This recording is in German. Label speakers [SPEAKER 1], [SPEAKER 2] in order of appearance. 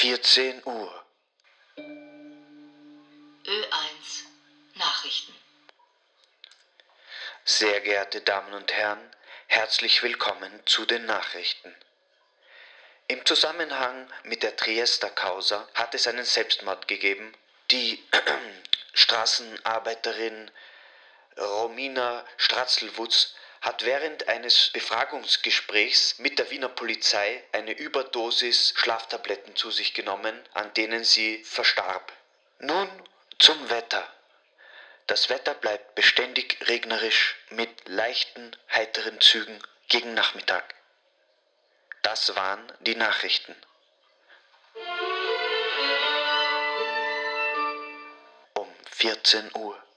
[SPEAKER 1] 14 Uhr.
[SPEAKER 2] Ö1 Nachrichten.
[SPEAKER 1] Sehr geehrte Damen und Herren, herzlich willkommen zu den Nachrichten. Im Zusammenhang mit der Triester Causa hat es einen Selbstmord gegeben. Die Straßenarbeiterin Romina Stratzelwutz hat während eines Befragungsgesprächs mit der Wiener Polizei eine Überdosis Schlaftabletten zu sich genommen, an denen sie verstarb. Nun zum Wetter. Das Wetter bleibt beständig regnerisch mit leichten, heiteren Zügen gegen Nachmittag. Das waren die Nachrichten. Um 14 Uhr.